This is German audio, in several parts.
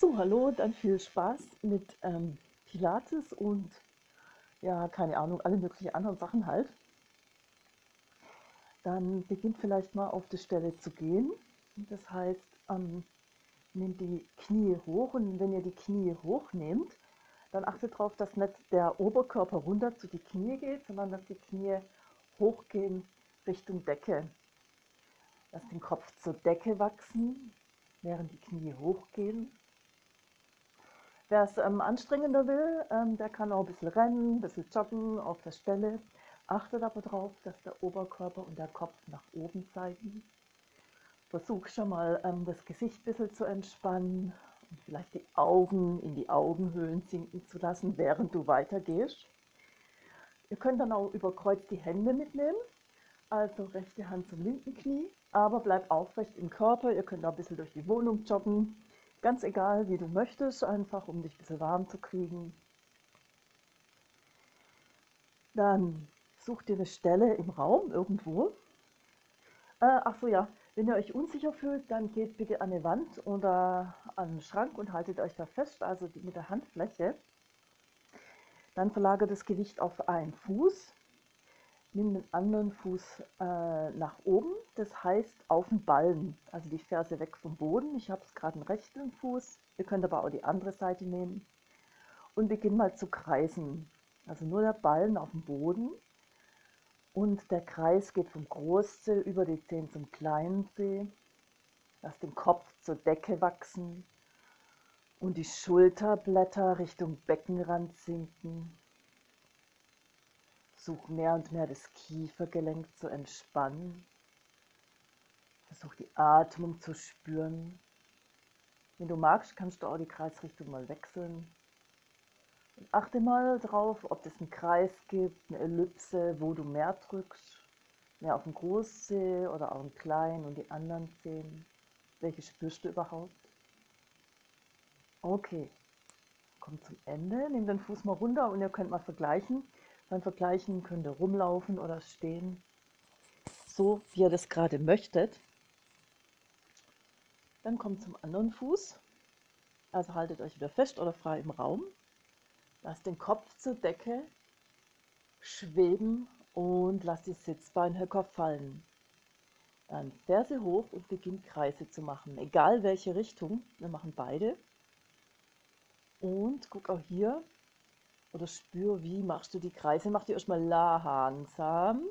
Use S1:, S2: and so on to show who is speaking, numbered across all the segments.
S1: So, hallo, dann viel Spaß mit ähm, Pilates und ja, keine Ahnung, alle möglichen anderen Sachen halt. Dann beginnt vielleicht mal auf die Stelle zu gehen. Das heißt, ähm, nehmt die Knie hoch und wenn ihr die Knie hochnehmt, dann achtet darauf, dass nicht der Oberkörper runter zu die Knie geht, sondern dass die Knie hochgehen Richtung Decke. Lasst den Kopf zur Decke wachsen, während die Knie hochgehen. Wer es ähm, anstrengender will, ähm, der kann auch ein bisschen rennen, ein bisschen joggen auf der Stelle. Achtet aber darauf, dass der Oberkörper und der Kopf nach oben zeigen. Versuch schon mal ähm, das Gesicht ein bisschen zu entspannen und vielleicht die Augen in die Augenhöhlen sinken zu lassen, während du weitergehst. Ihr könnt dann auch über Kreuz die Hände mitnehmen, also rechte Hand zum linken Knie, aber bleibt aufrecht im Körper. Ihr könnt auch ein bisschen durch die Wohnung joggen, Ganz egal, wie du möchtest, einfach um dich ein bisschen warm zu kriegen. Dann such dir eine Stelle im Raum irgendwo. Äh, ach so, ja, wenn ihr euch unsicher fühlt, dann geht bitte an eine Wand oder an einen Schrank und haltet euch da fest, also mit der Handfläche. Dann verlagert das Gewicht auf einen Fuß Nimm den anderen Fuß äh, nach oben, das heißt auf den Ballen, also die Ferse weg vom Boden. Ich habe es gerade einen rechten Fuß, ihr könnt aber auch die andere Seite nehmen. Und beginn mal zu kreisen. Also nur der Ballen auf dem Boden und der Kreis geht vom Großzeh über die Zehen zum kleinen Zeh. Lass den Kopf zur Decke wachsen und die Schulterblätter Richtung Beckenrand sinken. Versuch mehr und mehr das Kiefergelenk zu entspannen. Versuch die Atmung zu spüren. Wenn du magst, kannst du auch die Kreisrichtung mal wechseln. Und achte mal drauf, ob es einen Kreis gibt, eine Ellipse, wo du mehr drückst. Mehr auf den Großzeh oder auf den kleinen und die anderen Zehen. Welche spürst du überhaupt? Okay, komm zum Ende. Nimm den Fuß mal runter und ihr könnt mal vergleichen, beim Vergleichen könnt ihr rumlaufen oder stehen, so wie ihr das gerade möchtet. Dann kommt zum anderen Fuß. Also haltet euch wieder fest oder frei im Raum. Lasst den Kopf zur Decke schweben und lasst die Sitzbeinhöcker fallen. Dann Ferse hoch und beginnt Kreise zu machen, egal welche Richtung. Wir machen beide. Und guck auch hier, oder spür, wie machst du die Kreise. Mach die erstmal langsam.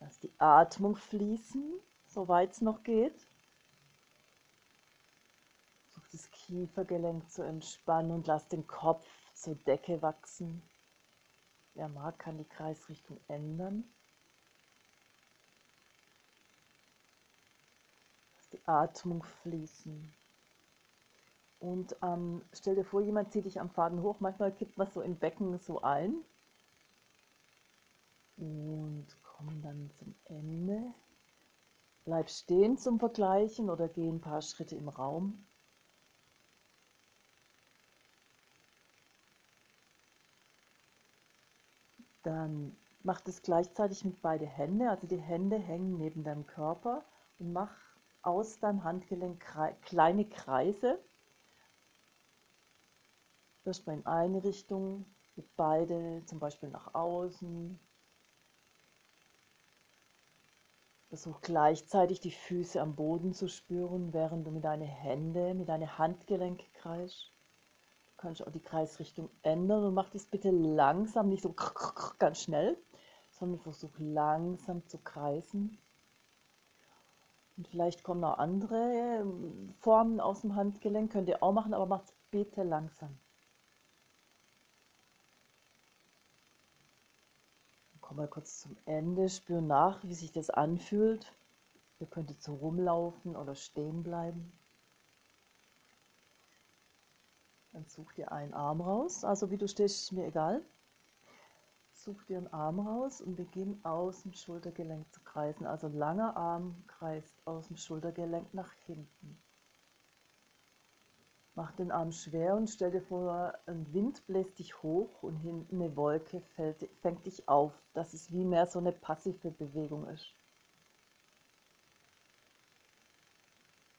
S1: Lass die Atmung fließen, soweit es noch geht. Such das Kiefergelenk zu entspannen und lass den Kopf zur Decke wachsen. Wer mag, kann die Kreisrichtung ändern. Lass die Atmung fließen. Und ähm, stell dir vor, jemand zieht dich am Faden hoch. Manchmal kippt man so im Becken so ein. Und komm dann zum Ende. Bleib stehen zum Vergleichen oder geh ein paar Schritte im Raum. Dann mach das gleichzeitig mit beide Hände. Also die Hände hängen neben deinem Körper und mach aus deinem Handgelenk kleine Kreise Erstmal in eine Richtung, mit beide zum Beispiel nach außen. Versuch gleichzeitig die Füße am Boden zu spüren, während du mit deinen Händen, mit deinen Handgelenken kreist. Du kannst auch die Kreisrichtung ändern und mach das bitte langsam, nicht so ganz schnell, sondern versuch langsam zu kreisen. Und vielleicht kommen auch andere Formen aus dem Handgelenk, könnt ihr auch machen, aber macht es bitte langsam. Komm mal kurz zum Ende, spür nach, wie sich das anfühlt. Ihr könntet so rumlaufen oder stehen bleiben. Dann such dir einen Arm raus, also wie du stehst, ist mir egal. Such dir einen Arm raus und beginn aus dem Schultergelenk zu kreisen. Also langer Arm kreist aus dem Schultergelenk nach hinten. Mach den Arm schwer und stell dir vor, ein Wind bläst dich hoch und hinten eine Wolke fällt, fängt dich auf, dass es wie mehr so eine passive Bewegung ist.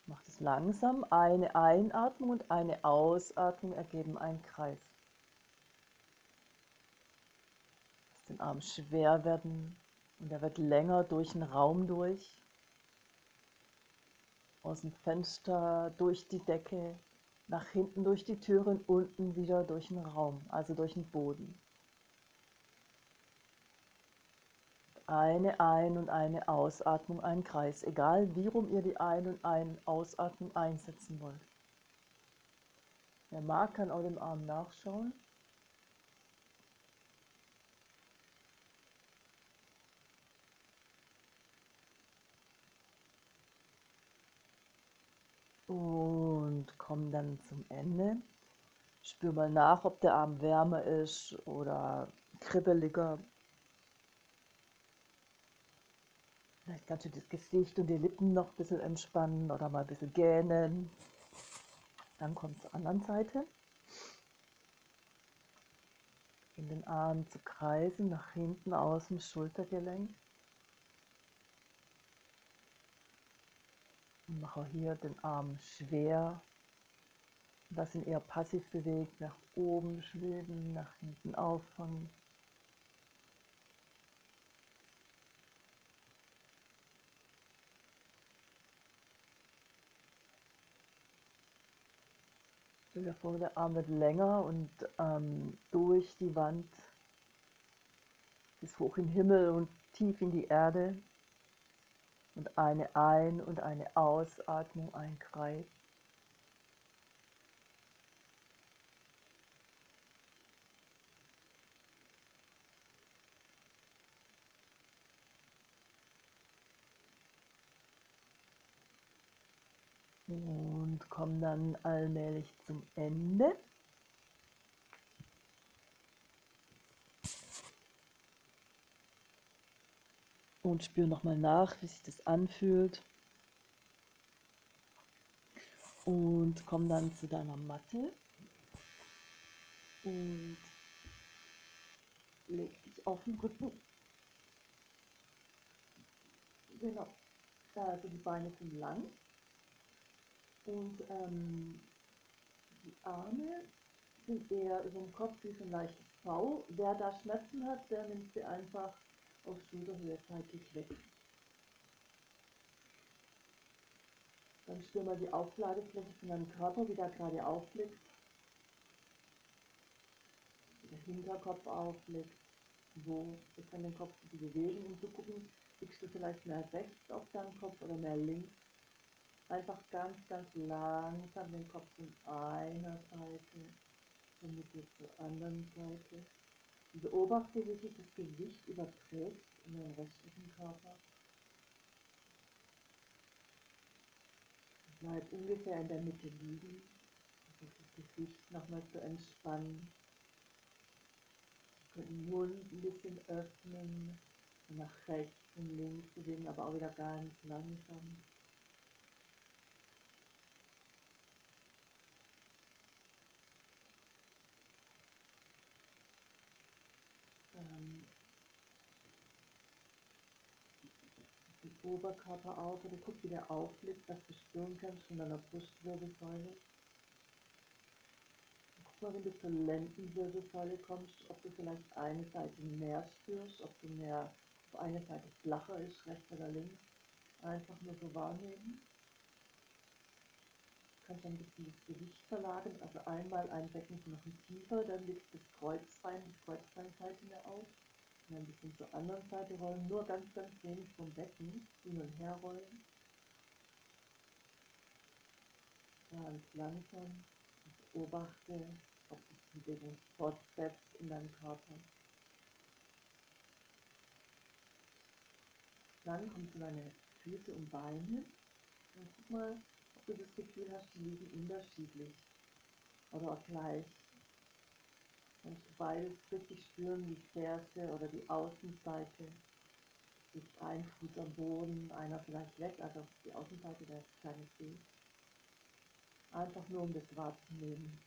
S1: Mach es langsam. Eine Einatmung und eine Ausatmung ergeben einen Kreis. Lass den Arm schwer werden und er wird länger durch den Raum durch. Aus dem Fenster, durch die Decke, nach hinten durch die Türen, unten wieder durch den Raum, also durch den Boden. Eine Ein- und eine Ausatmung, ein Kreis, egal wie rum ihr die Ein- und eine Ausatmung einsetzen wollt. Wer mag, kann auch dem Arm nachschauen. Und komm dann zum Ende. Spür mal nach, ob der Arm wärmer ist oder kribbeliger. Vielleicht kannst du das Gesicht und die Lippen noch ein bisschen entspannen oder mal ein bisschen gähnen. Dann kommt zur anderen Seite. In den Arm zu kreisen, nach hinten aus dem Schultergelenk. Mache hier den Arm schwer. Lass ihn eher passiv bewegt, nach oben schweben, nach hinten auffangen. Der Arm wird länger und ähm, durch die Wand bis hoch in den Himmel und tief in die Erde. Und eine Ein- und eine Ausatmung, ein Kreis. Und komm dann allmählich zum Ende. Und spür nochmal nach, wie sich das anfühlt. Und komm dann zu deiner Matte. Und leg dich auf den Rücken. Genau. Also die Beine sind lang. Und ähm, die Arme sind eher über dem Kopf wie so ein leichtes V. Wer da Schmerzen hat, der nimmt sie einfach auf Schulterhöhe seitlich weg. Dann spür mal die Aufladefläche von deinem Körper, wie der gerade aufliegt. Wie der Hinterkopf aufliegt. Wo ist an den Kopf zu bewegen, um zu gucken, liegst du vielleicht mehr rechts auf deinem Kopf oder mehr links. Einfach ganz, ganz langsam den Kopf von einer Seite und mit zur anderen Seite. Beobachte, wie sich das Gewicht überträgt in den restlichen Körper. Bleib ungefähr in der Mitte liegen. Versuch das Gesicht nochmal zu entspannen. Wir können den Mund ein bisschen öffnen, nach rechts und links bewegen, aber auch wieder ganz langsam. ähm, den Oberkörper auf oder guck, wie der aufliegt, was du spüren kannst von deiner Brustwirbelsäule. Guck mal, wenn du zur Lendenwirbelsäule kommst, ob du vielleicht eine Seite mehr spürst, ob du mehr auf eine Seite flacher ist, rechts oder links. Einfach nur so wahrnehmen. Du kannst ein bisschen das Gewicht verlagern, also einmal ein Becken noch tiefer, dann liegt das Kreuzbein, die Kreuzbeinseite mehr auf. Ein bisschen zur anderen Seite rollen, nur ganz, ganz wenig vom Becken hin und her rollen. Ganz langsam beobachte, ob sich die Bewegung fortsetzt in deinem Körper. Dann kommst du deine Füße und Beine und guck mal, ob du das Gefühl hast, die liegen unterschiedlich oder auch gleich. Du beides richtig spüren, die Ferse oder die Außenseite. Ist ein Fuß am Boden, einer vielleicht weg, also die Außenseite der kleine Zeh. Einfach nur um das wahrzunehmen.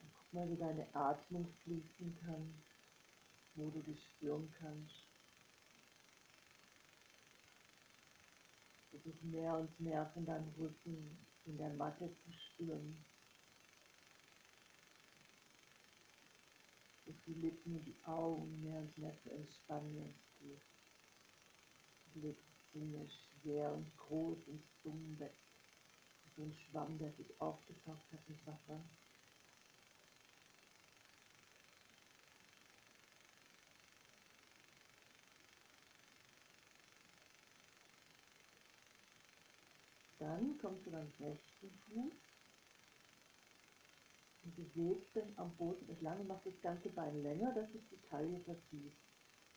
S1: Und guck mal, wie deine Atmung fließen kann, wo du dich spüren kannst. versuch mehr und mehr von deinem Rücken in der Matte zu spüren. Dass die Lippen und die Augen mehr und mehr zu entspannen. Die Lippen schwer und groß und dumm weg. So ein Schwamm, der sich aufgesaugt hat mit Wasser. Dann kommst du dann rechten Fuß und bewegst den am Boden entlang machst das ganze Bein länger, dass sich die Taille verzieht.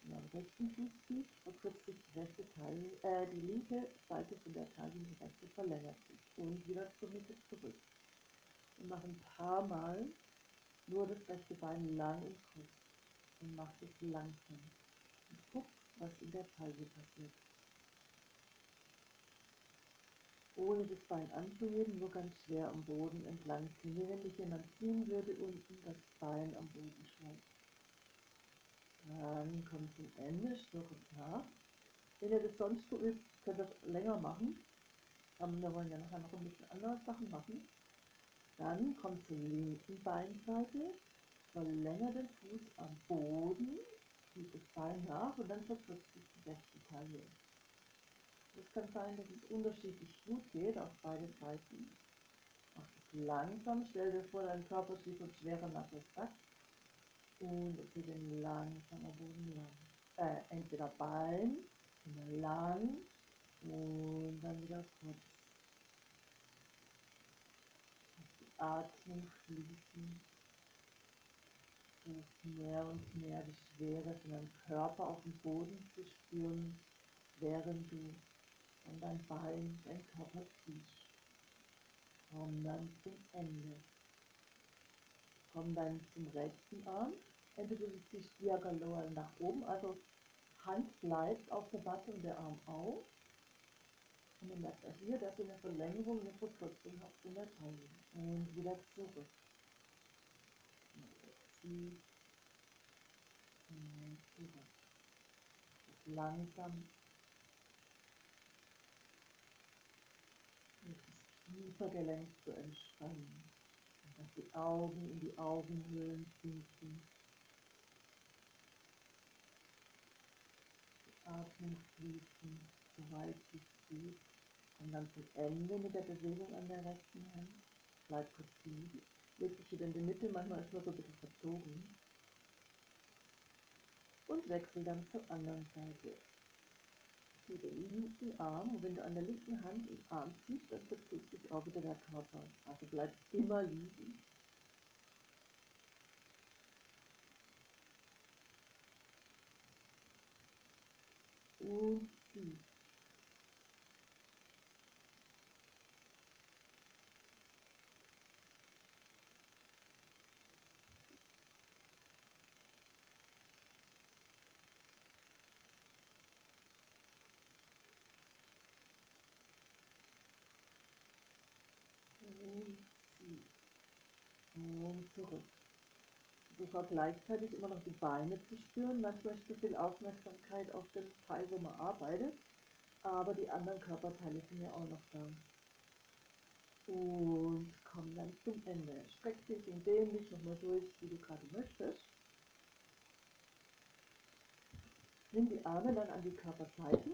S1: Und am rechten Fuß zieht, verkürzt sich die rechte Taille, äh, die linke Seite von der Taille, die rechte verlängert sich. Und wieder zur Mitte zurück. Und mach ein paar Mal nur das rechte Bein lang und kurz. Und mach es langsam. Und guck, was in der Taille passiert. Ohne das Bein anzuheben, nur ganz schwer am Boden entlang ziehen. Wie wenn dich jemand ziehen würde, unten das Bein am Boden schreibt. Dann kommt zum Ende, Schnuppert nach. Wenn ihr das sonst so übt, könnt ihr das länger machen. Aber wir wollen ja nachher noch ein bisschen andere Sachen machen. Dann kommt zur linken Beinseite, verlängert den Fuß am Boden, zieht das Bein nach und dann verkürzt sich die rechte Taille. Es kann sein, dass es unterschiedlich gut geht auf beide Seiten. Mach es langsam, stell dir vor, dein Körper steht so schwerer nasser Sack und es geht langsam am Boden lang. Äh, entweder Bein, immer lang und dann wieder kurz. Die Atmung fließen. Versuch mehr und mehr die Schwere von deinem Körper auf dem Boden zu spüren, während du und dein Bein, dein Körper zieht. Komm dann zum Ende. Komm dann zum rechten Arm. Entweder du ziehst diagonal nach oben, also Hand bleibt auf der Matte und der Arm auf. Und dann merkt er hier, dass du eine Verlängerung, eine Verkürzung hast in der Taille. Und wieder zurück. Und zurück. Langsam Kiefergelenk zu entspannen. Dass die Augen in die Augenhöhlen sinken. Die Atmung fließen, soweit es geht. Und dann zum Ende mit der Bewegung an der rechten Hand. Bleib kurz liegen. Leg dich wieder in die Mitte, manchmal ist man so ein bisschen verzogen. Und wechsel dann zur anderen Seite zu den linken Arm und wenn du an der linken Hand den Arm ziehst, dann verzieht sich auch wieder der Körper. Also bleib immer liegen. Und zieh. und zurück. Auch gleichzeitig immer noch die Beine zu spüren. Manchmal zu viel Aufmerksamkeit auf den Teil, wo man arbeitet, aber die anderen Körperteile sind ja auch noch da. Und komm dann zum Ende. Streck dich und dehn dich nochmal durch, wie du gerade möchtest. Nimm die Arme dann an die Körperseiten,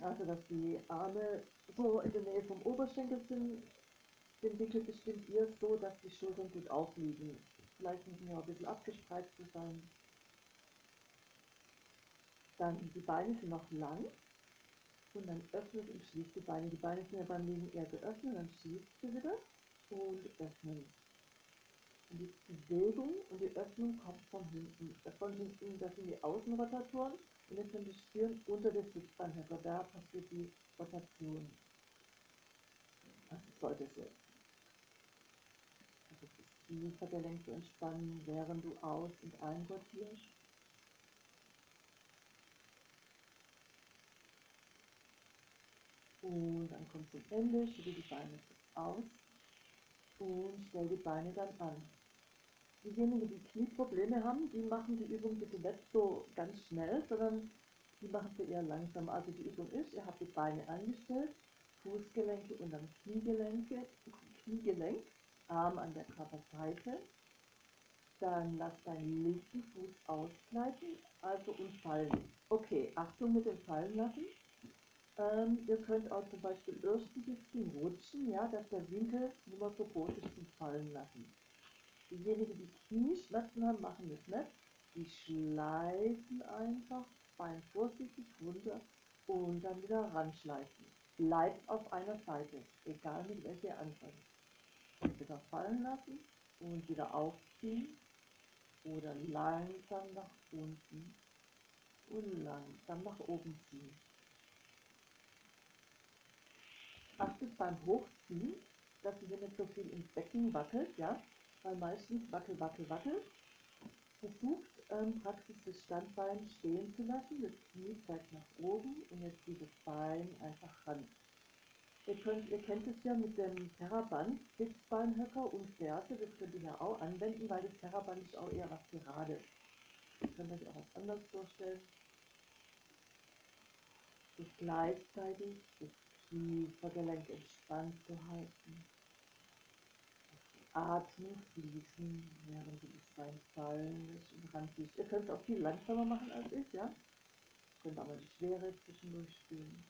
S1: also dass die Arme so in der Nähe vom Oberschenkel sind, den Winkel bestimmt ihr so, dass die Schultern gut aufliegen. Vielleicht müssen auch ein bisschen abgespreizt sein. Dann die Beine sind noch lang und dann öffnet und schließt die Beine. Die Beine sind ja beim Liegen eher geöffnet, dann schließt sie wieder und öffnen. Und die Bewegung und die Öffnung kommt von hinten. Von hinten, das sind die Außenrotatoren und jetzt könnt ihr spüren, unter der Sitzbeinhöcker, da passiert die Rotation. Das sollte es jetzt. Kiefergelenk zu entspannen, während du aus- und einrotierst. Und dann kommt zum Ende, schiebe die Beine aus und stell die Beine dann an. Diejenigen, die Knieprobleme haben, die machen die Übung bitte nicht so ganz schnell, sondern die machen wir eher langsam. Also die Übung ist, ihr habt die Beine angestellt, Fußgelenke und dann Kniegelenke, Kniegelenk, Arm an der Körperseite. Dann lasst deinen linken Fuß ausgleiten, also und fallen. Okay, Achtung mit dem Fallen lassen. Ähm, ihr könnt auch zum Beispiel erst ein bisschen rutschen, ja, dass der Winkel nicht mehr so groß ist zum Fallen lassen. Diejenigen, die Knieschmerzen haben, machen das nicht. Die schleifen einfach, Bein vorsichtig runter und dann wieder ranschleifen. Bleibt auf einer Seite, egal mit welcher ihr anfangt. Wieder fallen lassen und wieder aufziehen oder langsam nach unten und langsam nach oben ziehen. Achtet beim Hochziehen, dass ihr nicht so viel ins Becken wackelt, ja, weil meistens wackel, wackel, wackel. Versucht ähm, praktisch das Standbein stehen zu lassen, das Knie zeigt nach oben und jetzt das Bein einfach ran. Ihr, könnt, ihr kennt es ja mit dem Terraband, Sitzbeinhöcker und Ferse, das könnt ihr ja auch anwenden, weil das Terraband ist auch eher was Gerades. Ihr könnt euch auch was anderes vorstellen. Und gleichzeitig das Kiefergelenk entspannt zu halten. Atmen fließen, während du das Bein fallen lässt und ranziehst. Ihr könnt es auch viel langsamer machen als ich, ja? Ihr könnt aber die Schwere zwischendurch spüren.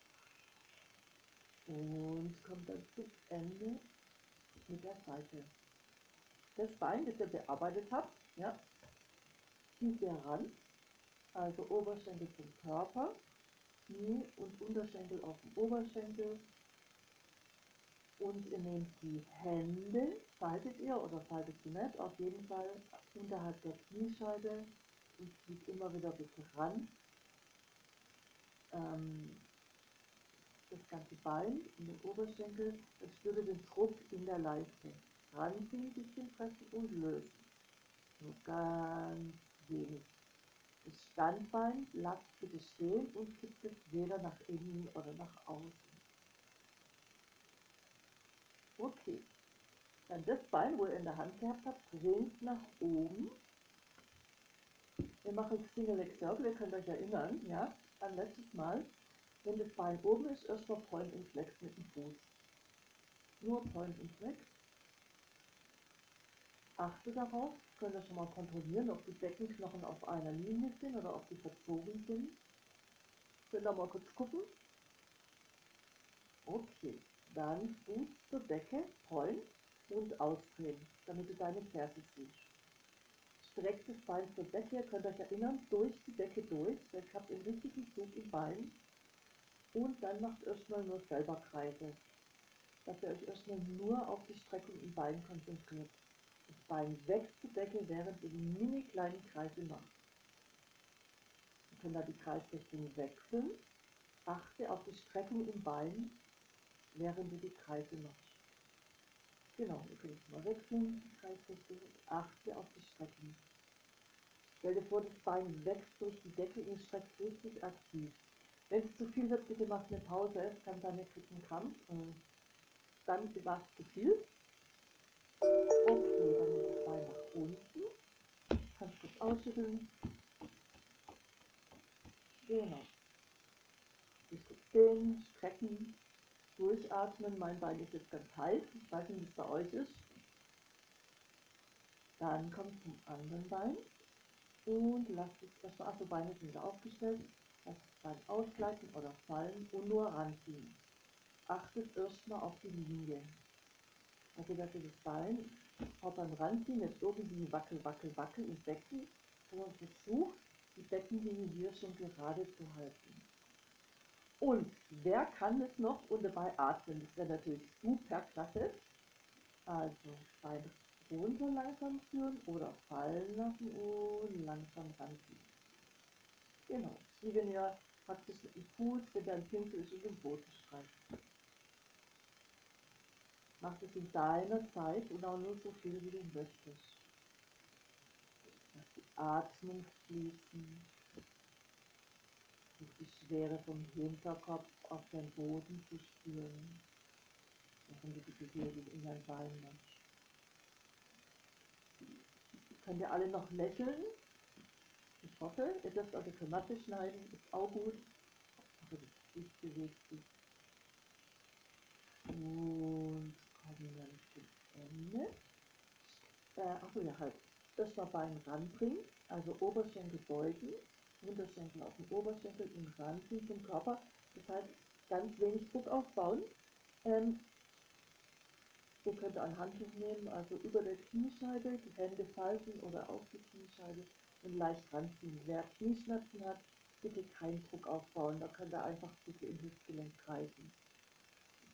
S1: Und kommt dann zum Ende mit der Seite. Das Bein, das ihr bearbeitet habt, ja, zieht ihr ran, also Oberschenkel zum Körper, Knie und Unterschenkel auf dem Oberschenkel. Und ihr nehmt die Hände, faltet ihr oder faltet sie nicht, auf jeden Fall unterhalb der Kniescheibe und zieht immer wieder ein bisschen ran. Ähm, das ganze Bein und den Oberschenkel, spürt ihr den Druck in der Leiste. Ranziehen, bisschen pressen und lösen. Nur ganz wenig. Das Standbein lasst bitte stehen und kippt es weder nach innen oder nach außen. Okay. Dann das Bein, wo ihr in der Hand gehabt habt, dreht nach oben. Wir machen Single Leg Circle, ihr könnt euch erinnern, ja, an letztes Mal. Wenn das Bein oben ist, erstmal Point und Flex mit dem Fuß. Nur Point und Flex. Achte darauf, könnt ihr schon mal kontrollieren, ob die Beckenknochen auf einer Linie sind oder ob die verzogen sind. Könnt ihr mal kurz gucken. Okay, dann Fuß zur Decke, Point und ausdrehen, damit du deine Ferse siehst. Streckt das Bein zur Decke, ihr könnt euch erinnern, durch die Decke durch, dann habt ihr einen richtigen Zug im Bein und dann macht erstmal nur selber Kreise, dass ihr euch erstmal nur auf die Streckung im Bein konzentriert. Das Bein wächst zur Decke, während ihr die mini kleinen Kreise macht. Ihr könnt da die Kreisrichtung wechseln. Achte auf die Streckung im Bein, während du die Kreise machst. Genau, ihr könnt es mal wechseln, die Kreisrichtung. Achte auf die Streckung. Stell dir vor, das Bein wächst durch die Decke und streckt richtig aktiv. Wenn es zu viel wird, bitte macht eine Pause. Es kann sein, ihr kriegt einen Krampf. Dann war es zu viel. Okay, dann nimmt das Bein nach unten. Kannst kurz ausschütteln. Genau. Stehen, strecken, durchatmen. Mein Bein ist jetzt ganz heiß. Ich weiß nicht, wie es bei euch ist. Dann kommt zum anderen Bein und lasst es erstmal, achso, Beine sind wieder aufgestellt. Das Bein ausgleichen oder fallen und nur ranziehen. Achtet erstmal auf die Linie. Also, dass ihr das Bein auch beim Ranziehen nicht irgendwie wackel, wackel, wackel im Becken, sondern versucht, die Beckenlinie hier schon gerade zu halten. Und wer kann es noch und dabei atmen? Das wäre natürlich super klasse. Also Bein runter langsam führen oder fallen lassen und langsam ranziehen. Genau, wie wenn ihr praktisch mit dem Fuß, wenn der ein Pinsel in den Boden streicht. Mach es in deiner Zeit und auch nur so viel, wie du möchtest. Lass die Atmung fließen. Versuch die Schwere vom Hinterkopf auf den Boden zu spüren, während du die Bewegung in dein Bein machst. Könnt ihr alle noch lächeln? Ich hoffe, ihr dürft eure Tomate schneiden, ist auch gut. Aber das Gesicht bewegt sich. Und kommen dann zum Ende. Äh, achso, ja halt. Das war Bein ranbringen, also Oberschenkel beugen, Unterschenkel auf den Oberschenkel und ranziehen zum Körper. Das heißt, ganz wenig Druck aufbauen. Ähm, ihr könnt ein Handtuch nehmen, also über der Kniescheibe, die Hände falten oder auf die Kniescheibe und leicht ranziehen. Wer Knieschmerzen hat, bitte keinen Druck aufbauen, da könnt ihr einfach ein bisschen im Hüftgelenk greifen.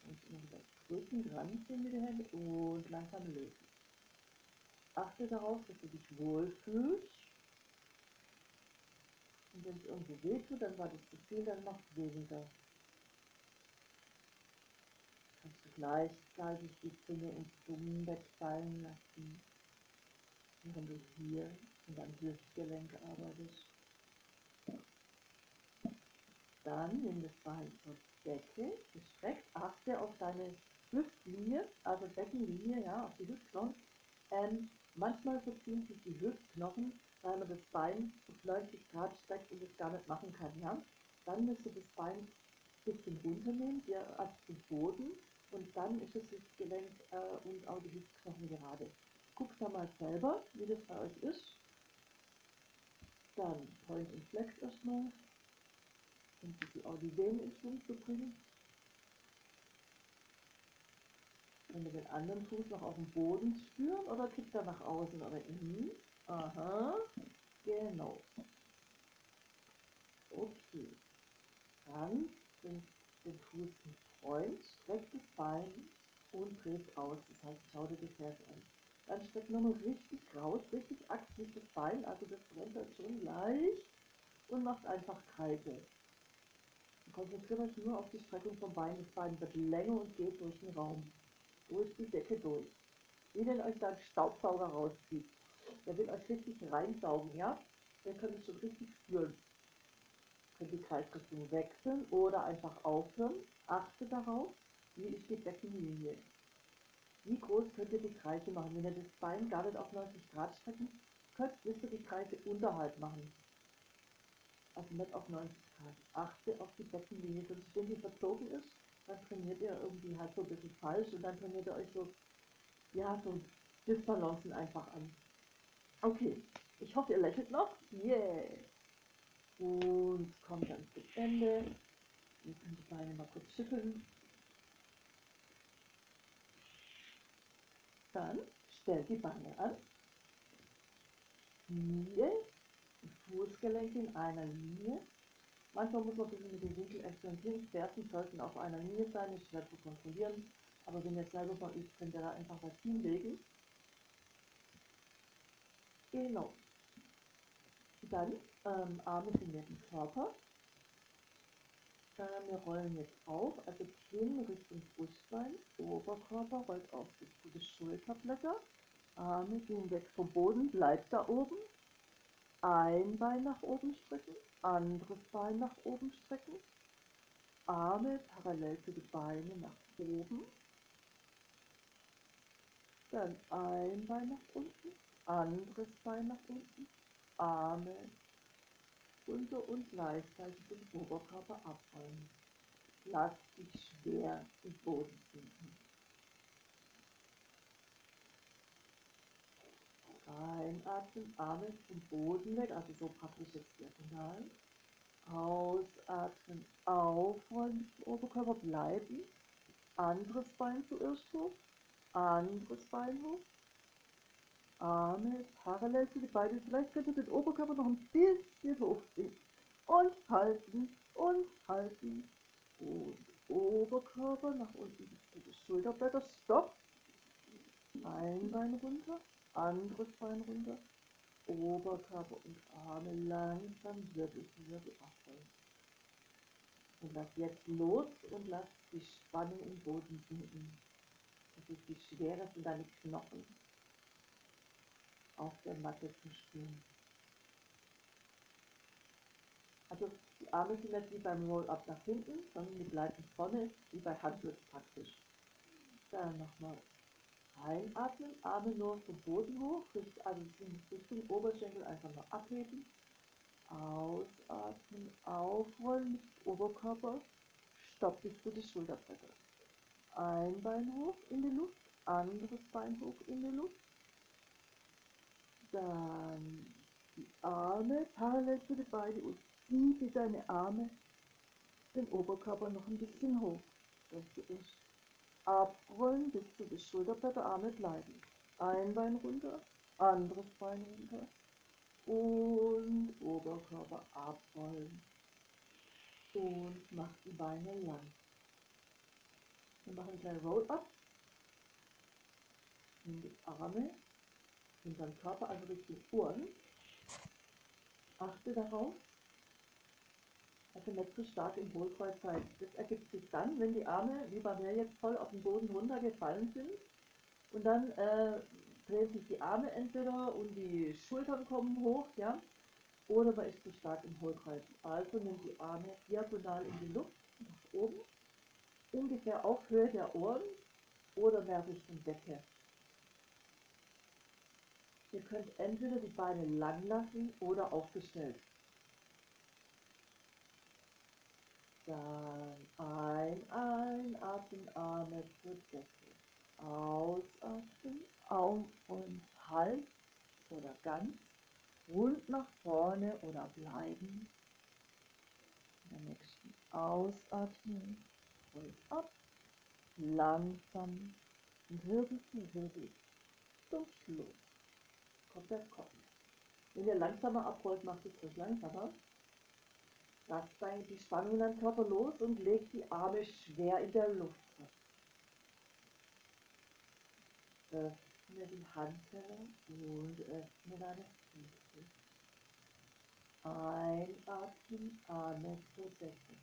S1: Und immer wieder drücken, ranziehen mit den Händen und langsam lösen. Achte darauf, dass du dich wohlfühlst. Und wenn es irgendwo wehtut, dann war das zu viel, dann mach weniger. Kannst du gleichzeitig die Zunge ins Zungenbett fallen lassen, während du hier in deinem Hüftgelenk arbeitest. Dann nimm das Bein zur Decke, gestreckt, achte auf deine Hüftlinie, also Beckenlinie, ja, auf die Hüftknochen. Ähm, manchmal verziehen sich die Hüftknochen, weil man das Bein auf 90 Grad streckt und es gar nicht machen kann. Ja? Dann müsst ihr das Bein ein bisschen runternehmen, dir ab zum Boden und dann ist das Hüftgelenk äh, und auch die Hüftknochen gerade. Guckt da mal selber, wie das bei euch ist. Dann Point und Flex erstmal, um auch die Venen in Schwung zu bringen. Wenn wir den anderen Fuß noch auf dem Boden spüren oder kippt er nach außen oder innen? Aha, genau. Okay. Dann bringt den Fuß in Freund, streckt das Bein und dreht aus. Das heißt, schau dir das Herz an. Dann streckt nochmal richtig raus, richtig aktiv das Bein, also das brennt dann schon leicht und macht einfach Kreise. Konzentriert euch nur auf die Streckung vom Bein. Das Bein wird länger und geht durch den Raum durch die Decke durch. Wie denn euch da ein Staubsauger rauszieht. Der will euch richtig reinsaugen, ja? Der könnt es schon richtig spüren. Könnt die Kreisrichtung wechseln oder einfach aufhören. Achte darauf, wie ist die Beckenlinie. Wie groß könnt ihr die Kreise machen? Wenn ihr das Bein gar nicht auf 90 Grad strecken könnt, müsst ihr die Kreise unterhalb machen. Also nicht auf 90 Grad. Achte auf die Beckenlinie, sonst wenn die verzogen ist, dann trainiert ihr irgendwie halt so ein bisschen falsch und dann trainiert ihr euch so, ja, so Disbalancen einfach an. Okay, ich hoffe, ihr lächelt noch. Yeah! Und kommt dann zum Ende. Ihr könnt die Beine mal kurz schütteln. Dann stellt die Beine an. Die Fußgelenke in einer Linie. Manchmal muss man ein bisschen mit dem Winkel experimentieren. Fersen sollten auf einer Linie sein, ist schwer zu kontrollieren. Aber wenn ihr selber mal übt, könnt ihr da einfach was hinlegen. Genau. Dann ähm, Arme sind neben Körper. Wir rollen jetzt auf, also Kinn Richtung Brustbein, Oberkörper rollt auf bis zu Schulterblätter. Arme gehen weg vom Boden, bleibt da oben. Ein Bein nach oben strecken, anderes Bein nach oben strecken, Arme parallel zu den Beinen nach oben, dann ein Bein nach unten, anderes Bein nach unten, Arme unter und gleichzeitig den Oberkörper abrollen. Lass dich schwer im Boden sinken. Einatmen, Arme zum Boden weg, also so praktisch jetzt diagonal. Ausatmen, aufrollen, Oberkörper bleiben. Anderes Bein zuerst hoch, anderes Bein hoch. Arme parallel zu den Beinen. Vielleicht könnt ihr den Oberkörper noch ein bisschen hochziehen. Und halten und halten. Und Oberkörper nach unten den Schulterblätter. Stopp. Ein Bein runter anderes Bein runter, Oberkörper und Arme langsam Wirbel Wirbel abrollen. Und lass jetzt los und lass die Spannung im Boden sinken. Das ist die Schwere von deinen Knochen auf der Matte zu spüren. Also die Arme sind nicht wie beim Roll-Up nach hinten, sondern die bleiben vorne, wie bei Handgriff praktisch. Dann nochmal Einatmen, Arme nur zum Boden hoch, also Richtung Oberschenkel einfach mal abheben. Ausatmen, aufrollen Oberkörper, stopp bis zu die Schulterbretter. Ein Bein hoch in die Luft, anderes Bein hoch in die Luft. Dann die Arme parallel zu den Beinen und zieh deine Arme, den Oberkörper noch ein bisschen hoch. Das ist abrollen bis zu die Schulterblätter, Arme bleiben. Ein Bein runter, anderes Bein runter und Oberkörper abrollen und mach die Beine lang. Wir machen einen kleinen Roll-Up. Nimm die Arme hinter den Körper, also Richtung Ohren. Achte darauf, nicht zu stark im Hohlkreuz seid. Das ergibt sich dann, wenn die Arme, wie bei mir jetzt, voll auf den Boden runtergefallen sind. Und dann äh, drehen sich die Arme entweder und die Schultern kommen hoch, ja, oder man ist zu stark im Hohlkreuz. Also nimmt die Arme diagonal in die Luft, nach oben, ungefähr auf Höhe der Ohren oder mehr Richtung Decke. Ihr könnt entweder die Beine lang lassen oder aufgestellt. Dann ein, einatmen, Arme zur Decke. Ausatmen, auf und halb oder ganz. Rund nach vorne oder bleiben. Der nächsten Ausatmen, voll ab. Langsam, Wirbel Wirbel. Zum Schluss der Kopf. Wenn ihr langsamer abrollt, macht es ruhig langsamer. Lasst die Spannung in deinem Körper los und legt die Arme schwer in der Luft Öffne die Handteller und öffne deine Füße. Einatmen, Arme zur Decke.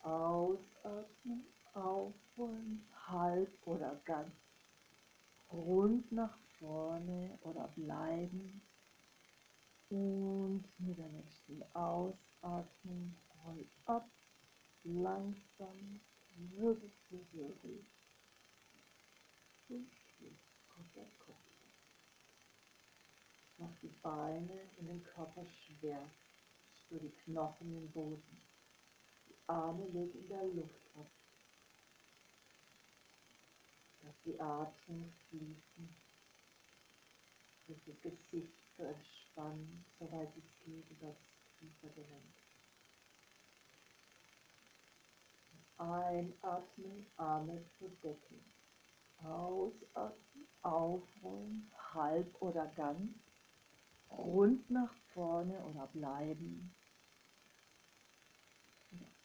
S1: Ausatmen, aufrollen, halb oder ganz. Rund nach vorne oder bleiben. Und mit der nächsten Ausatmung roll ab, langsam, Wirbel für Wirbel. Und kommt der Kopf. Mach die Beine und den Körper schwer. Spür die Knochen im Boden. Die Arme leg in der Luft ab. Lass die Atmung fließen das Gesicht zu entspannen, soweit es geht, über das Kiefergelenk. Einatmen, Arme zu decken. Ausatmen, aufrollen, halb oder ganz. Rund nach vorne oder bleiben.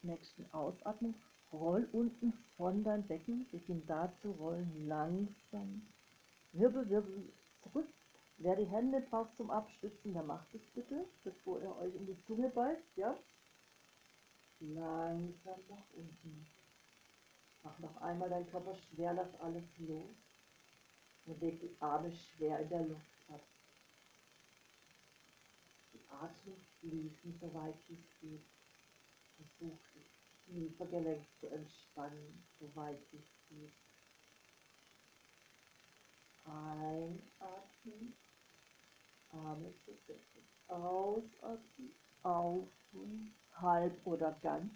S1: Nächsten Ausatmung. Roll unten von deinem Becken, beginn da zu rollen, langsam. Wirbel, wirbel zurück Wer die Hände braucht zum Abstützen, der macht es bitte, bevor ihr euch in die Zunge beißt, ja? Langsam nach unten. Mach noch einmal deinen Körper schwer, lass alles los. Und leg die Arme schwer in der Luft ab. Die Atmung fließen, soweit es geht. Versuch das Knievergelenk zu entspannen, soweit es geht. Einatmen. Arme zu decken. Ausatmen, auf und halb oder ganz.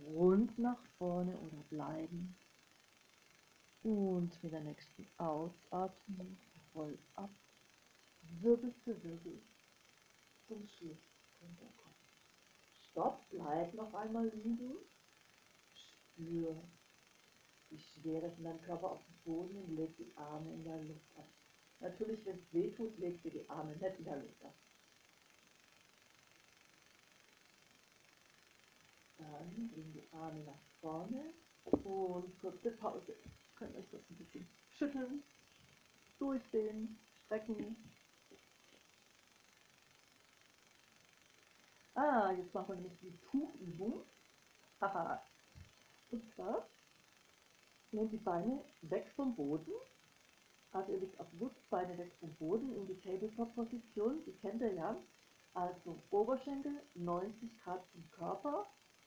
S1: Rund nach vorne oder bleiben. Und mit der nächsten Ausatmung voll ab. Wirbel für Wirbel. Zum Schluss Kopf. Stopp, bleib noch einmal liegen. Spür die Schwere von deinem Körper auf den Boden und leg die Arme in der Luft ab. Natürlich, wenn es weh tut, legt ihr die Arme nicht in der Luft ab. Dann gehen die Arme nach vorne und kurze Pause. Ihr könnt euch das ein bisschen schütteln, durchdehnen, strecken. Ah, jetzt machen wir nämlich die Tuchübung. Haha. Und zwar nehmt die Beine weg vom Boden also ihr liegt auf Beine weg vom Boden in die Tabletop-Position, die kennt ihr ja. Also Oberschenkel 90 Grad zum Körper,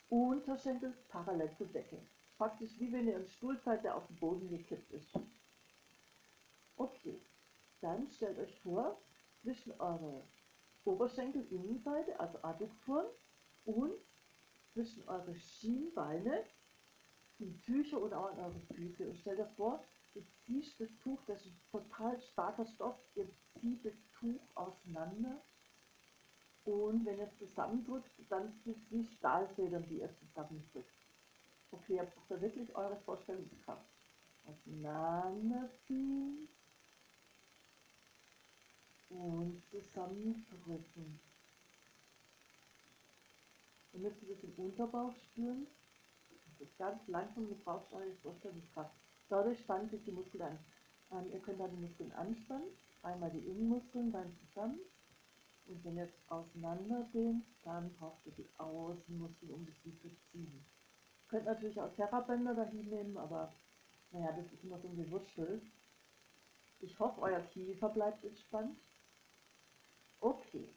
S1: Unterschenkel parallel zur Decke. Praktisch wie wenn ihr im Stuhl seid, der auf den Boden gekippt ist. Okay, dann stellt euch vor, zwischen eure Oberschenkelinnenseite, also Adduktoren und zwischen eure Schienbeine in Tücher oder auch in eure Füße. Und stell dir vor, du ziehst das Tuch, das ist ein total starker Stoff, ihr zieht das Tuch auseinander und wenn ihr es zusammendrückt, dann sind es Stahlfedern, die ihr zusammendrückt. Okay, ihr habt da wirklich eure Vorstellungskraft. Auseinanderziehen und zusammendrücken. Ihr müsst das im Unterbauch spüren. Das ist ganz langsam, ihr braucht eure Vorstellungskraft. Dadurch spannen sich die Muskeln an. Ähm, ihr könnt dann die Muskeln anspannen. Einmal die Innenmuskeln, dann zusammen. Und wenn ihr jetzt auseinander dehnt, dann braucht ihr die Außenmuskeln, um das Lied zu ziehen. Ihr könnt natürlich auch Terrabänder dahin nehmen, aber naja, das ist immer so ein Gewurschtel. Ich hoffe, euer Kiefer bleibt entspannt. Okay,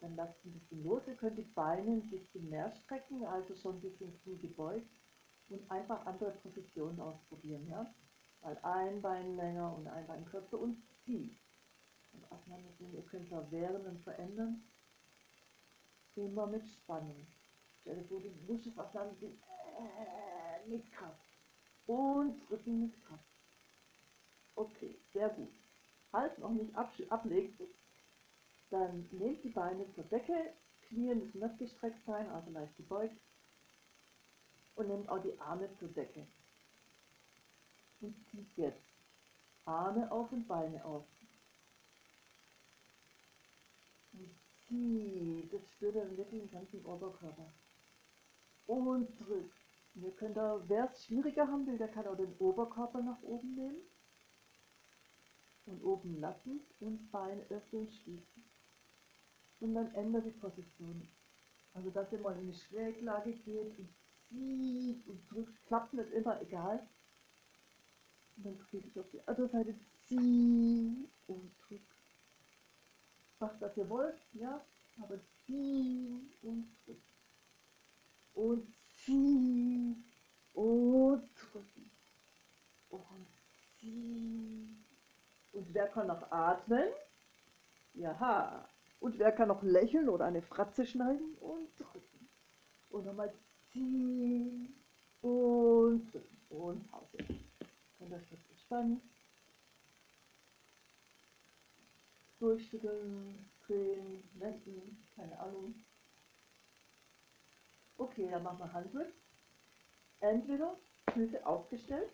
S1: dann lasst ein bisschen los. Ihr könnt die Beine ein bisschen mehr strecken, also schon ein bisschen zu gebeugt und einfach andere Positionen ausprobieren. Ja? Mal ein Bein länger und ein Bein kürzer und ziehen. Und auseinanderziehen. Ihr könnt während und verändern. Immer mit Spannung. Stell dir vor, du musst es auseinanderziehen. Äh, mit Kraft. Und drücken mit Kraft. Okay, sehr gut. Halt noch nicht ablegen, dann nehmt die Beine zur Decke, Knie müssen nicht gestreckt sein, also leicht gebeugt. Und nehmt auch die Arme zur Decke. Und zieht jetzt Arme auf und Beine auf. Und zieht, das spürt ihr wirklich den ganzen Oberkörper. Und drückt. Ihr könnt da, wer es schwieriger haben will, der kann auch den Oberkörper nach oben nehmen. Und oben lassen und Bein öffnen, schließen und dann ändert die Position. Also dass ihr mal in die Schräglage geht klappt nicht immer, egal. Und dann drehe ich auf die andere Seite, ziehen und drückt. Macht was ihr wollt, ja, aber ziehen und drückt. Und ziehen und drücken. Und ziehen. Und wer kann noch atmen? Jaha, und wer kann noch lächeln oder eine Fratze schneiden und drücken. Und nochmal ziehen und drücken und Pause. Könnt ihr kurz entspannen. Durchschütteln, drehen, wenden, keine Ahnung. Okay, dann machen wir Handgrip. Entweder Füße aufgestellt,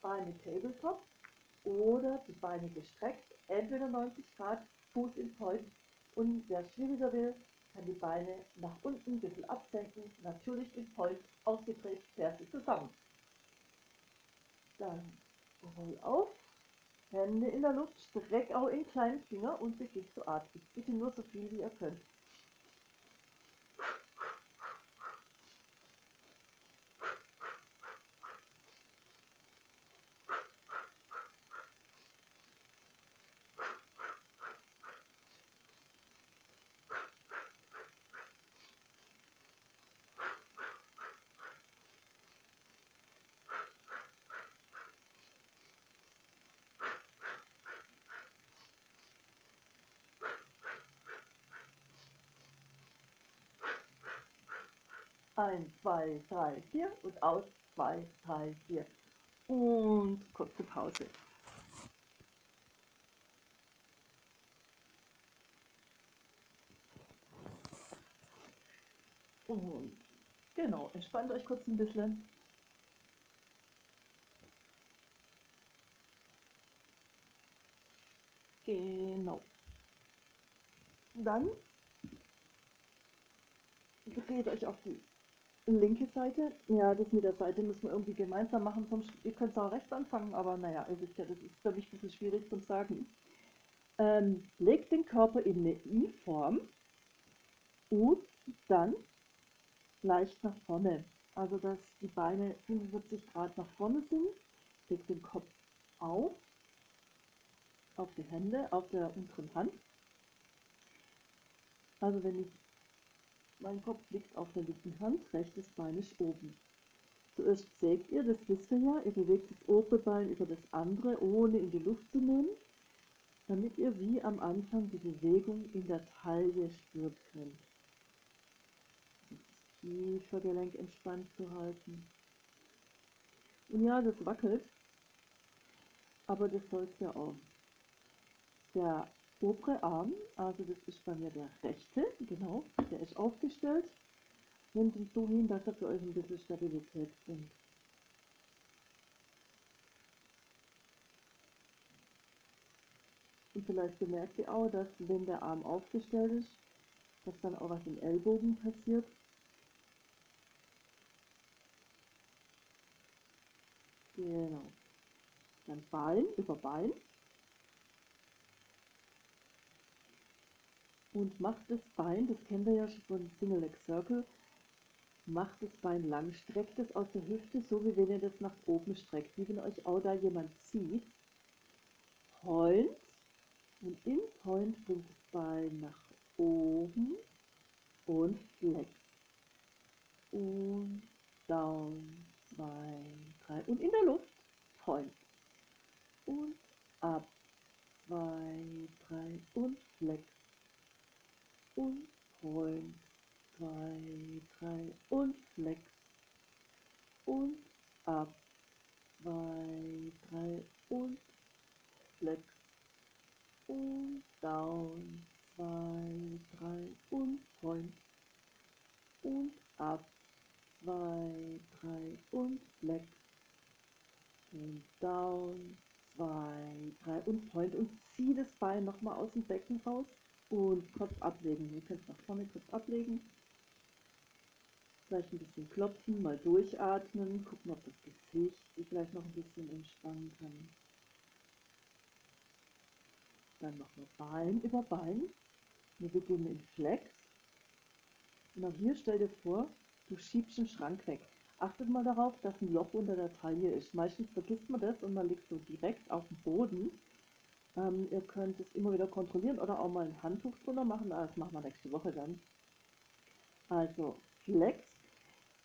S1: Beine Tabletop oder die Beine gestreckt, entweder 90 Grad, Fuß in Point und wer schwieriger will, kann die Beine nach unten ein bisschen absenken, natürlich in Point ausgedreht, Ferse zusammen. Dann roll auf, Hände in der Luft, streck auch in kleinen Finger und beginn zu atmen. Bitte nur so viel wie ihr könnt. Ein, zwei, drei, vier und aus. Zwei, drei, vier. Und kurze Pause. Und genau, entspannt euch kurz ein bisschen. Genau. Dann dreht euch auf die linke Seite. Ja, das mit der Seite müssen wir irgendwie gemeinsam machen. Sonst, ihr könnt es auch rechts anfangen, aber naja, ihr wisst ja, das ist für mich ein bisschen schwierig zu sagen. Ähm, legt den Körper in eine I-Form und dann leicht nach vorne. Also, dass die Beine 45 Grad nach vorne sind. Legt den Kopf auf, auf die Hände, auf der unteren Hand. Also, wenn ich mein Kopf liegt auf der linken Hand, rechtes Bein ist oben. Zuerst sägt ihr, das wisst ihr ja, ihr bewegt das obere Bein über das andere, ohne in die Luft zu nehmen. damit ihr wie am Anfang die Bewegung in der Taille spürt könnt. Das Kiefergelenk entspannt zu halten. Und ja, das wackelt, aber das soll es ja auch. Der obere Arm, also das ist bei mir der rechte, genau, der ist aufgestellt. Nehmt ihn so hin, dass er für euch ein bisschen Stabilität bringt. Und vielleicht bemerkt ihr auch, dass wenn der Arm aufgestellt ist, dass dann auch was im Ellbogen passiert. Genau. Dann Bein über Bein. Und macht das Bein, das kennen wir ja schon von Single Leg Circle, macht das Bein lang, streckt es aus der Hüfte, so wie wenn ihr das nach oben streckt, wie wenn euch auch da jemand zieht. Point und im Point bringt das Bein nach oben und flex. Und down, zwei, drei. Und in der Luft Point. Und ab, zwei, drei und flex. Und Point, zwei, drei und flex. Und ab, zwei, drei und flex. Und down, zwei, drei und point und ab, zwei, drei und flex. Und down, zwei, drei und point und zieh das Bein nochmal aus dem Becken raus und Kopf ablegen. Ihr könnt nach vorne Kopf ablegen. Vielleicht ein bisschen klopfen, mal durchatmen, gucken, ob das Gesicht sich vielleicht noch ein bisschen entspannen kann. Dann machen wir Bein über Bein. Wir beginnen in Flex. Und auch hier stell dir vor, du schiebst den Schrank weg. Achtet mal darauf, dass ein Loch unter der Taille ist. Meistens vergisst man das und man liegt so direkt auf dem Boden. Ähm, ihr könnt es immer wieder kontrollieren oder auch mal ein Handtuch drunter machen. Ah, das machen wir nächste Woche dann. Also Flex.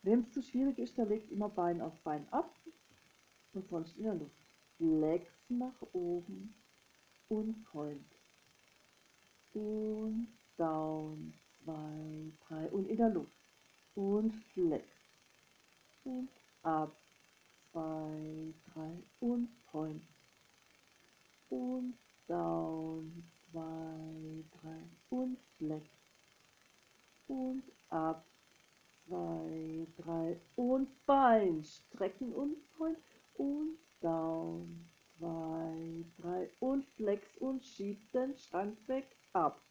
S1: Wenn es zu schwierig ist, dann legt immer Bein auf Bein ab und sonst in der Luft. Flex nach oben und Point. Und Down, zwei, drei und in der Luft. Und Flex. Und ab, zwei, drei und Point. Und Down, zwei, drei und Flex. Und ab, zwei, drei und Bein. Strecken und Point. Und Down, zwei, drei und flex und schieb den Schrank weg ab.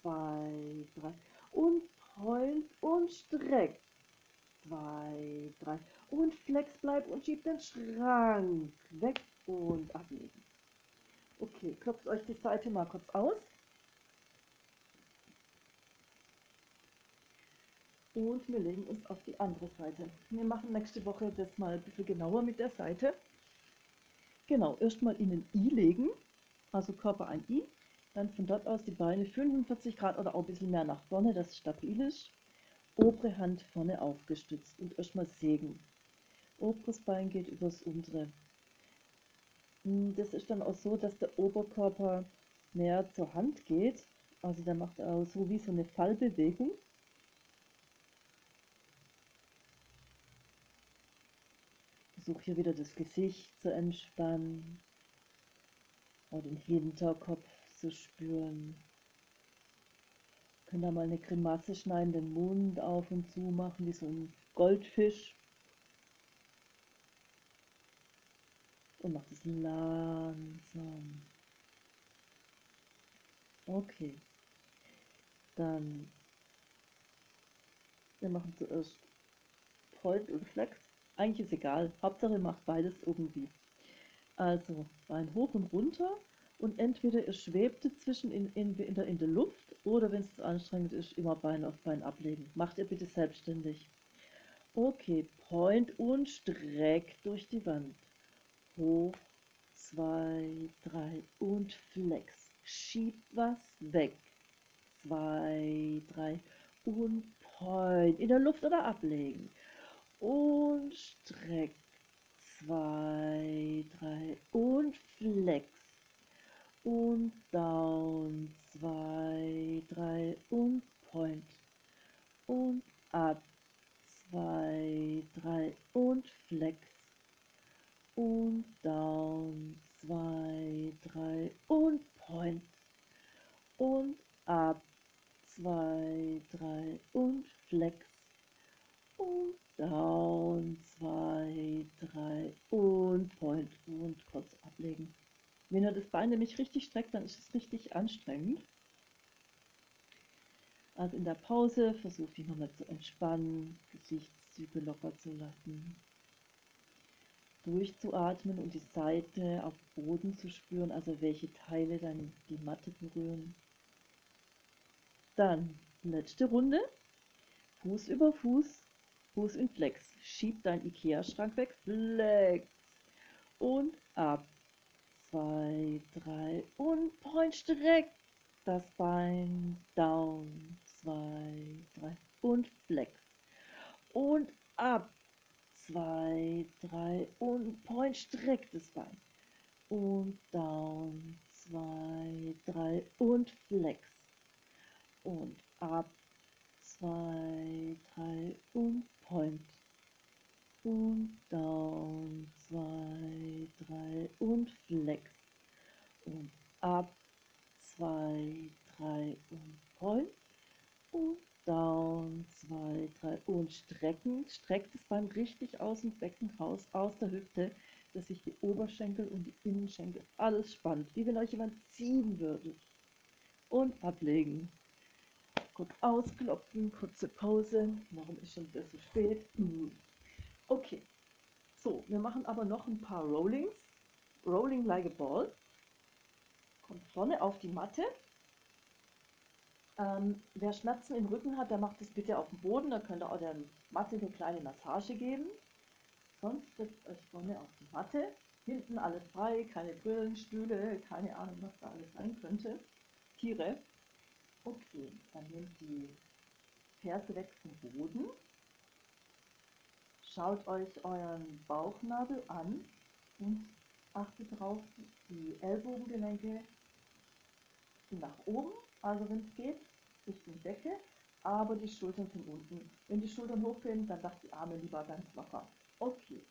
S1: Zwei, drei und point und streck. Zwei, drei und flex bleib und schieb den Schrank weg und ablegen. Okay, klopft euch die Seite mal kurz aus. Und wir legen uns auf die andere Seite. Wir machen nächste Woche das mal ein bisschen genauer mit der Seite. Genau, erstmal in ein I legen, also Körper ein I, dann von dort aus die Beine 45 Grad oder auch ein bisschen mehr nach vorne, dass es stabil ist. Obere Hand vorne aufgestützt und erstmal sägen. Oberes Bein geht übers untere. Hm, das ist dann auch so, dass der Oberkörper näher zur Hand geht. Also der macht auch so wie so eine Fallbewegung. Versuche hier wieder das Gesicht zu entspannen und den Hinterkopf zu spüren. Können da mal eine Grimasse schneiden, den Mund auf und zu machen, wie so ein Goldfisch. Und macht es langsam. Okay. Dann wir machen zuerst Point und Flex. Eigentlich ist egal. Hauptsache macht beides irgendwie. Also Bein hoch und runter und entweder ihr schwebt dazwischen in, in, in, der, in der Luft oder wenn es anstrengend ist, immer Bein auf Bein ablegen. Macht ihr bitte selbstständig. Okay, Point und streck durch die Wand. Hoch, zwei, drei und Flex. Schiebt was weg. Zwei, drei und Point. In der Luft oder ablegen und streck. Zwei, drei. Und flex. und down, zwei, drei. Und point. Und ab, zwei, drei. Und flex. Und down, zwei, drei. Und point. Und ab, zwei, drei. Und flex und down, zwei, drei und point und kurz ablegen. Wenn ihr das Bein nämlich richtig streckt, dann ist es richtig anstrengend. Also in der Pause versucht dich nochmal zu entspannen, Gesichtszüge locker zu lassen, durchzuatmen und die Seite auf Boden zu spüren, also welche Teile dann die Matte berühren. Dann letzte Runde, Fuß über Fuß, Fuß in Flex. Schieb deinen Ikea-Schrank weg, Flex. Und ab. Zwei, drei. Und point streck das Bein, down, zwei, drei. Und flex. Und ab, zwei, drei. Und point, streck das Bein. Und down, zwei, drei. Und flex. Und ab, zwei, drei. Und point und down, zwei, drei und flex und ab, zwei, drei und point und down, zwei, drei und strecken. Streckt das Bein richtig aus dem Becken raus, aus der Hüfte, dass sich die Oberschenkel und die Innenschenkel alles spannt, wie wenn euch jemand ziehen würde. Und ablegen. Kurz ausklopfen, kurze Pause. Warum ist schon wieder so spät? Hm. Okay. So, wir machen aber noch ein paar Rollings. Rolling like a ball. Kommt vorne auf die Matte. Ähm, wer Schmerzen im Rücken hat, der macht das bitte auf dem Boden. Da könnt ihr auch der Matte eine kleine Massage geben. Sonst setzt euch vorne auf die Matte. Hinten alles frei, keine Brillen, Stühle, keine Ahnung, was da alles sein könnte. Tiere. Okay, dann nehmt die Ferse weg vom Boden. Schaut euch euren Bauchnabel an und achtet darauf, die Ellbogengelenke sind nach oben, also wenn es geht, Richtung Decke, aber die Schultern sind unten. Wenn die Schultern hochgehen, dann lasst die Arme lieber ganz locker. Okay,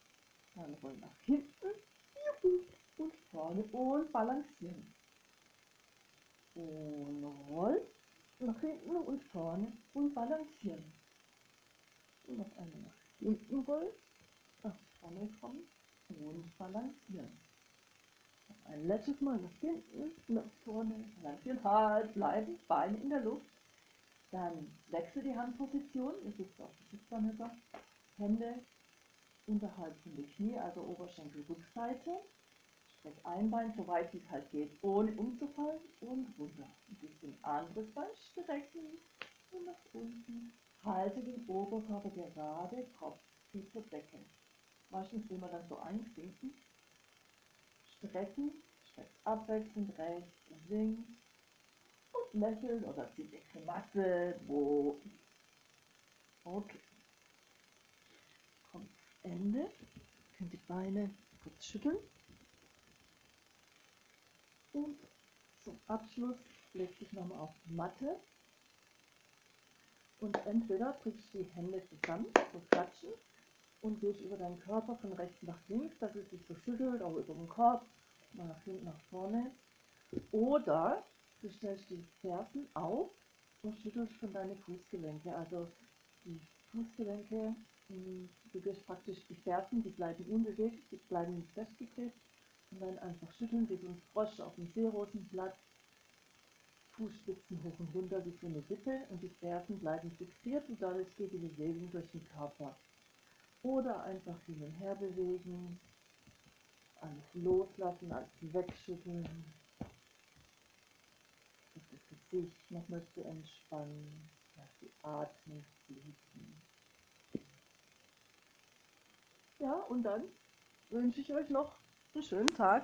S1: dann rollen nach hinten und vorne und balancieren. Und rollen nach hinten und vorne und balancieren. Und noch einmal nach hinten rollen, nach vorne kommen und balancieren. Ein letztes Mal nach hinten, nach vorne, balancieren, halt, bleiben, Beine in der Luft. Dann wechsel die Handposition, ihr sitzt auf der Sitzbahnhöcker, Hände unterhalb von den Knie, also Oberschenkelrückseite. Streck ein Bein so weit wie es halt geht, ohne umzufallen und runter. Ein bisschen anderes Bein strecken und nach unten. Halte den Oberkörper gerade, Kopf geht zur Decke. Meistens will man dann so einsinken strecken, streckt abwechselnd rechts und links und lächelt oder zieht die Grimasse, wo. Okay. Kommt Ende. Könnt die Beine kurz schütteln. Und zum Abschluss legt sich nochmal auf die Matte. Und entweder drückst du die Hände zusammen, so klatschen, und gehst über deinen Körper von rechts nach links, dass es sich so schüttelt, auch über den Kopf, mal nach hinten, nach vorne. Oder du stellst die Fersen auf und schüttelst von deine Fußgelenke. Also die Fußgelenke, hm, du gehst praktisch die Fersen, die bleiben unbewegt, die bleiben nicht festgeklebt dann einfach schütteln wie so ein Frosch auf dem Seerosenblatt. Fußspitzen hoch und runter wie so eine Wippe und die Fersen bleiben fixiert und dadurch geht die Bewegung durch den Körper. Oder einfach hin und her bewegen, alles loslassen, alles wegschütteln. Das Gesicht nochmal zu entspannen, lass die Atmung fließen. Ja, und dann wünsche ich euch noch schönen Tag.